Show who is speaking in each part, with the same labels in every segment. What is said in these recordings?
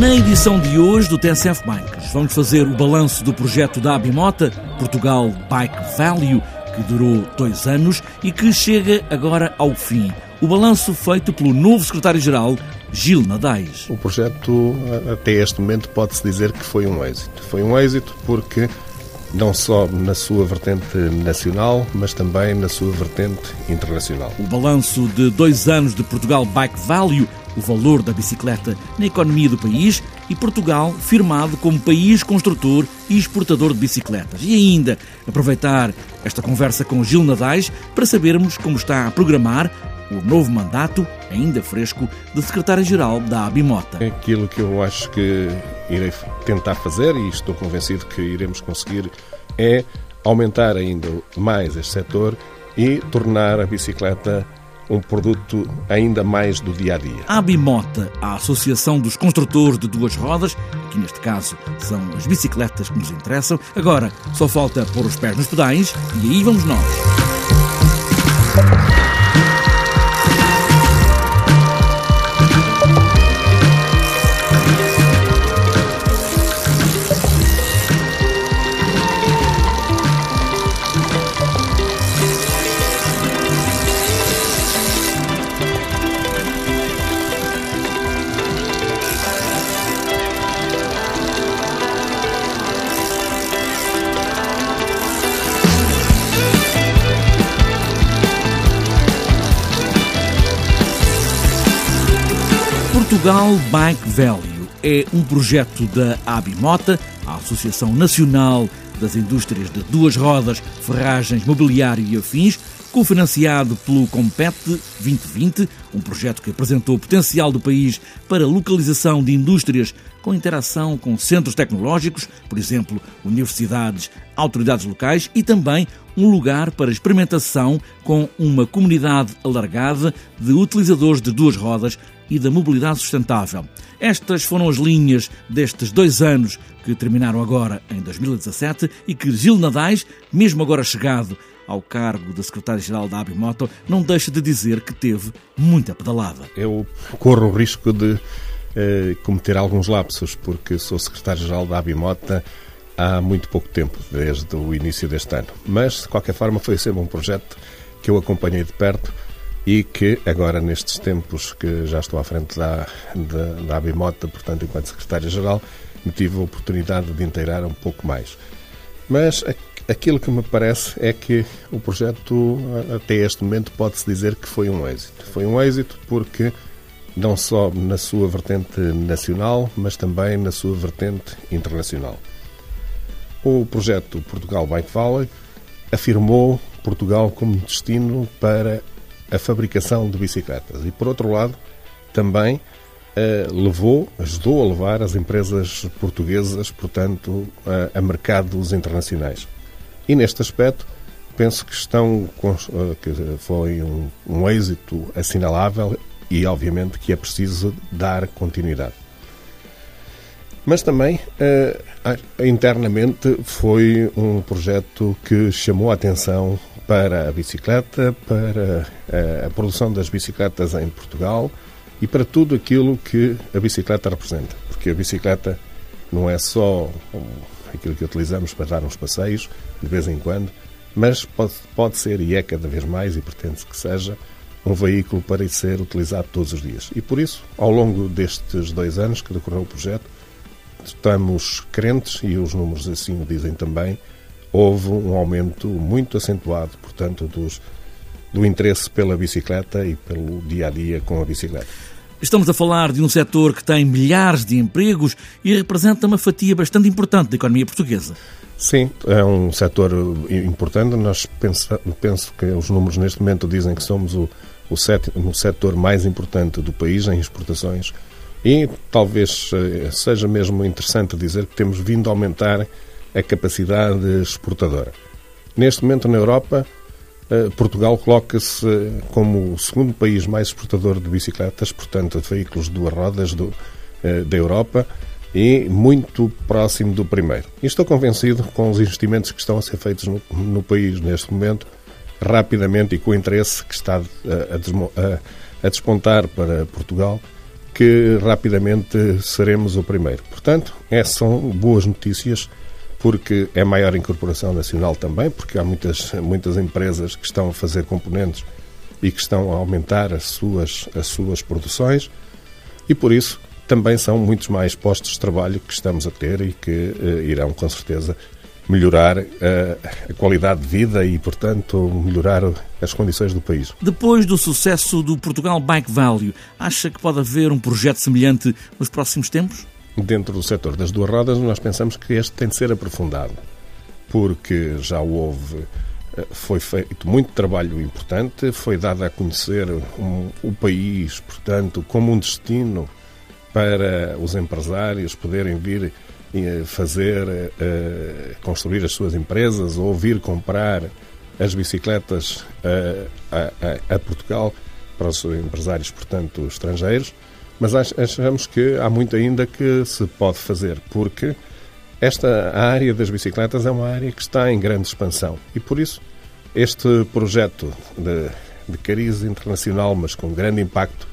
Speaker 1: Na edição de hoje do TSF Bikes, vamos fazer o balanço do projeto da Abimota, Portugal Bike Value, que durou dois anos e que chega agora ao fim. O balanço feito pelo novo secretário-geral, Gil Nadais.
Speaker 2: O projeto, até este momento, pode-se dizer que foi um êxito. Foi um êxito porque não só na sua vertente nacional, mas também na sua vertente internacional.
Speaker 1: O balanço de dois anos de Portugal Bike Value, o valor da bicicleta na economia do país e Portugal firmado como país construtor e exportador de bicicletas. E ainda aproveitar esta conversa com Gil Nadais para sabermos como está a programar o novo mandato, ainda fresco, de secretário-geral da Abimota.
Speaker 2: Aquilo que eu acho que irei tentar fazer, e estou convencido que iremos conseguir, é aumentar ainda mais este setor e tornar a bicicleta um produto ainda mais do dia a dia.
Speaker 1: A Abimota, a Associação dos Construtores de Duas Rodas, que neste caso são as bicicletas que nos interessam, agora só falta pôr os pés nos pedais e aí vamos nós. Portugal Bike Value é um projeto da Abimota, a Associação Nacional das Indústrias de Duas Rodas, Ferragens, Mobiliário e Afins, cofinanciado pelo Compete 2020, um projeto que apresentou o potencial do país para localização de indústrias com interação com centros tecnológicos, por exemplo, universidades, autoridades locais e também um lugar para experimentação com uma comunidade alargada de utilizadores de duas rodas e da mobilidade sustentável. Estas foram as linhas destes dois anos que terminaram agora em 2017 e que Gil Nadais, mesmo agora chegado ao cargo de secretário-geral da Abimoto, não deixa de dizer que teve muita pedalada.
Speaker 2: Eu corro o risco de eh, cometer alguns lapsos, porque sou secretário-geral da Abimota há muito pouco tempo, desde o início deste ano. Mas, de qualquer forma, foi sempre um projeto que eu acompanhei de perto e que agora, nestes tempos que já estou à frente da, da, da Abimota, portanto, enquanto secretário-geral, me tive a oportunidade de inteirar um pouco mais. Mas aquilo que me parece é que o projeto, até este momento, pode-se dizer que foi um êxito. Foi um êxito porque, não só na sua vertente nacional, mas também na sua vertente internacional. O projeto Portugal Bike Valley afirmou Portugal como destino para a fabricação de bicicletas e, por outro lado, também eh, levou, ajudou a levar as empresas portuguesas, portanto, a, mercados internacionais. E neste aspecto, penso que estão eh, que foi um, um êxito assinalável e, obviamente, que é preciso dar continuidade. Mas também, uh, internamente, foi um projeto que chamou a atenção para a bicicleta, para a, a produção das bicicletas em Portugal e para tudo aquilo que a bicicleta representa. Porque a bicicleta não é só aquilo que utilizamos para dar uns passeios de vez em quando, mas pode, pode ser e é cada vez mais e pretende-se que seja um veículo para ser utilizado todos os dias. E por isso, ao longo destes dois anos que decorreu o projeto, estamos crentes, e os números assim o dizem também, houve um aumento muito acentuado, portanto, dos, do interesse pela bicicleta e pelo dia a dia com a bicicleta.
Speaker 1: Estamos a falar de um setor que tem milhares de empregos e representa uma fatia bastante importante da economia portuguesa.
Speaker 2: Sim, é um setor importante. Nós penso, penso que os números neste momento dizem que somos o, o, sétimo, o setor mais importante do país em exportações e talvez eh, seja mesmo interessante dizer que temos vindo a aumentar a capacidade exportadora. Neste momento, na Europa, eh, Portugal coloca-se como o segundo país mais exportador de bicicletas, portanto, de veículos de duas rodas do, eh, da Europa, e muito próximo do primeiro. E estou convencido, com os investimentos que estão a ser feitos no, no país neste momento, rapidamente e com o interesse que está a, a, a despontar para Portugal, que rapidamente seremos o primeiro. Portanto, essas são boas notícias porque é maior incorporação nacional também, porque há muitas, muitas empresas que estão a fazer componentes e que estão a aumentar as suas, as suas produções e por isso também são muitos mais postos de trabalho que estamos a ter e que uh, irão com certeza melhorar uh, a qualidade de vida e, portanto, melhorar as condições do país.
Speaker 1: Depois do sucesso do Portugal Bike Value, acha que pode haver um projeto semelhante nos próximos tempos?
Speaker 2: Dentro do setor das duas rodas, nós pensamos que este tem de ser aprofundado, porque já houve eh, foi feito muito trabalho importante, foi dado a conhecer um, o país, portanto, como um destino para os empresários poderem vir fazer, uh, construir as suas empresas ou vir comprar as bicicletas a, a, a, Portugal para os empresários, portanto, estrangeiros. Mas achamos que há muito ainda que se pode fazer, porque esta área das bicicletas é uma área que está em grande expansão. E, por isso, este projeto de, de cariz internacional, mas com grande impacto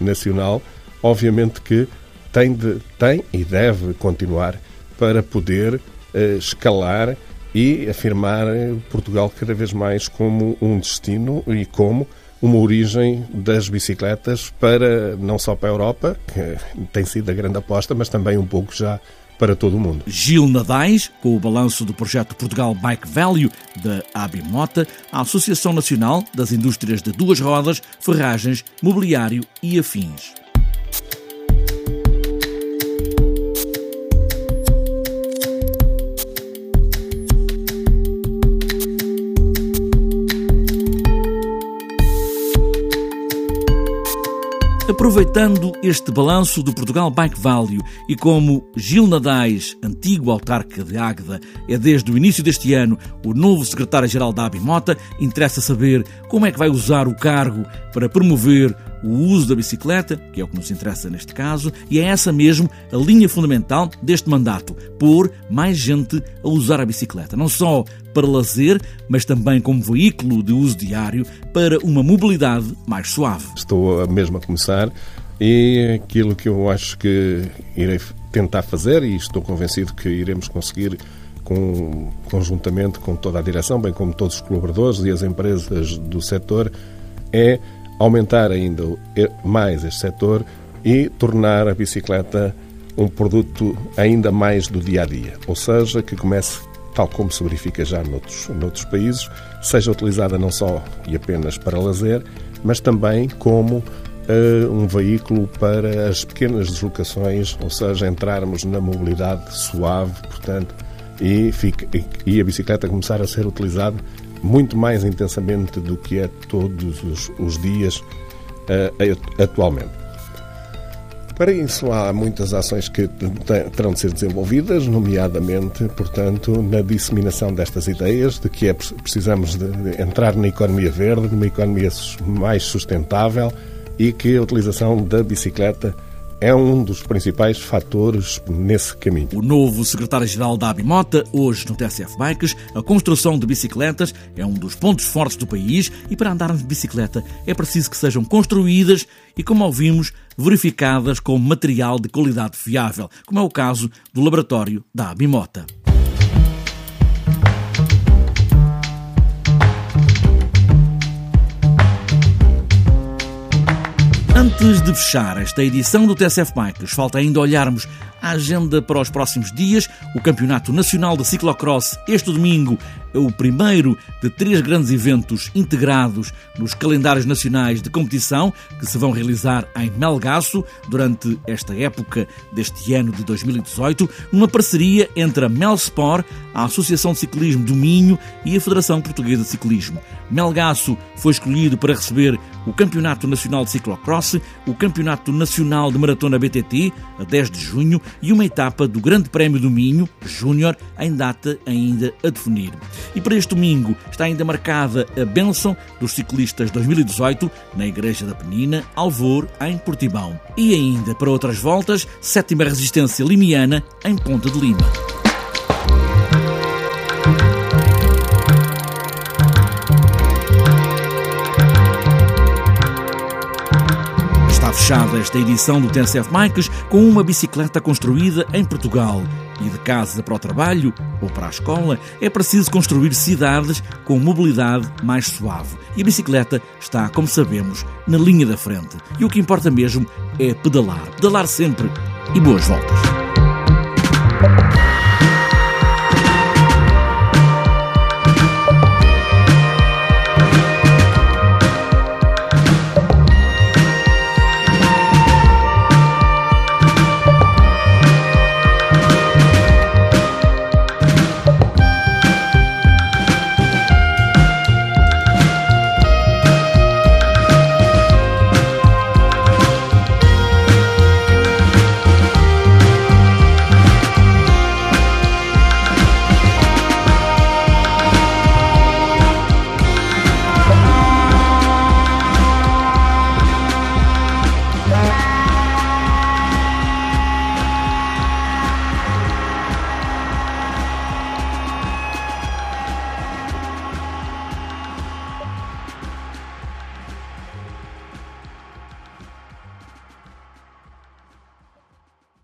Speaker 2: nacional, obviamente que tem, de, tem e deve continuar para poder uh, escalar e afirmar Portugal cada vez mais como um destino e como uma origem das bicicletas para não só para a Europa, que tem sido a grande aposta, mas também um pouco já para todo o mundo.
Speaker 1: Gil Nadais, com o balanço do projeto Portugal Bike Value da Abimota, a Associação Nacional das Indústrias de Duas Rodas, Ferragens, Mobiliário e Afins. Aproveitando este balanço do Portugal Bike Value e como Gil Nadais, antigo autarca de Águeda, é desde o início deste ano o novo secretário-geral da Abimota, interessa saber como é que vai usar o cargo para promover o uso da bicicleta, que é o que nos interessa neste caso, e é essa mesmo a linha fundamental deste mandato: pôr mais gente a usar a bicicleta, não só para lazer, mas também como veículo de uso diário para uma mobilidade mais suave.
Speaker 2: Estou mesmo a começar e aquilo que eu acho que irei tentar fazer, e estou convencido que iremos conseguir com, conjuntamente com toda a direção, bem como todos os colaboradores e as empresas do setor, é aumentar ainda mais este setor e tornar a bicicleta um produto ainda mais do dia a dia, ou seja, que comece, tal como se verifica já noutros, noutros países, seja utilizada não só e apenas para lazer, mas também como uh, um veículo para as pequenas deslocações, ou seja, entrarmos na mobilidade suave, portanto, e, fica, e a bicicleta começar a ser utilizada muito mais intensamente do que é todos os, os dias uh, atualmente. Para isso há muitas ações que terão de ser desenvolvidas, nomeadamente, portanto, na disseminação destas ideias de que é, precisamos de entrar na economia verde, numa economia mais sustentável e que a utilização da bicicleta é um dos principais fatores nesse caminho.
Speaker 1: O novo secretário-geral da Abimota, hoje no TSF Bikes, a construção de bicicletas é um dos pontos fortes do país e para andarmos de bicicleta é preciso que sejam construídas e, como ouvimos, verificadas com material de qualidade fiável, como é o caso do laboratório da Abimota. Antes de fechar esta edição do TSF Bikes, falta ainda olharmos a agenda para os próximos dias. O Campeonato Nacional de Ciclocross, este domingo, é o primeiro de três grandes eventos integrados nos calendários nacionais de competição que se vão realizar em Melgaço durante esta época deste ano de 2018, numa parceria entre a Melsport, a Associação de Ciclismo do Minho e a Federação Portuguesa de Ciclismo. Melgaço foi escolhido para receber o Campeonato Nacional de Ciclocross, o Campeonato Nacional de Maratona BTT, a 10 de junho, e uma etapa do Grande Prémio do Minho, Júnior, em data ainda a definir. E para este domingo está ainda marcada a bênção dos ciclistas 2018 na Igreja da Penina, Alvor, em Portimão. E ainda para outras voltas, sétima resistência limiana em Ponta de Lima. Fechada esta edição do TNCF Mikes com uma bicicleta construída em Portugal. E de casa para o trabalho ou para a escola é preciso construir cidades com mobilidade mais suave. E a bicicleta está, como sabemos, na linha da frente. E o que importa mesmo é pedalar. Pedalar sempre e boas voltas.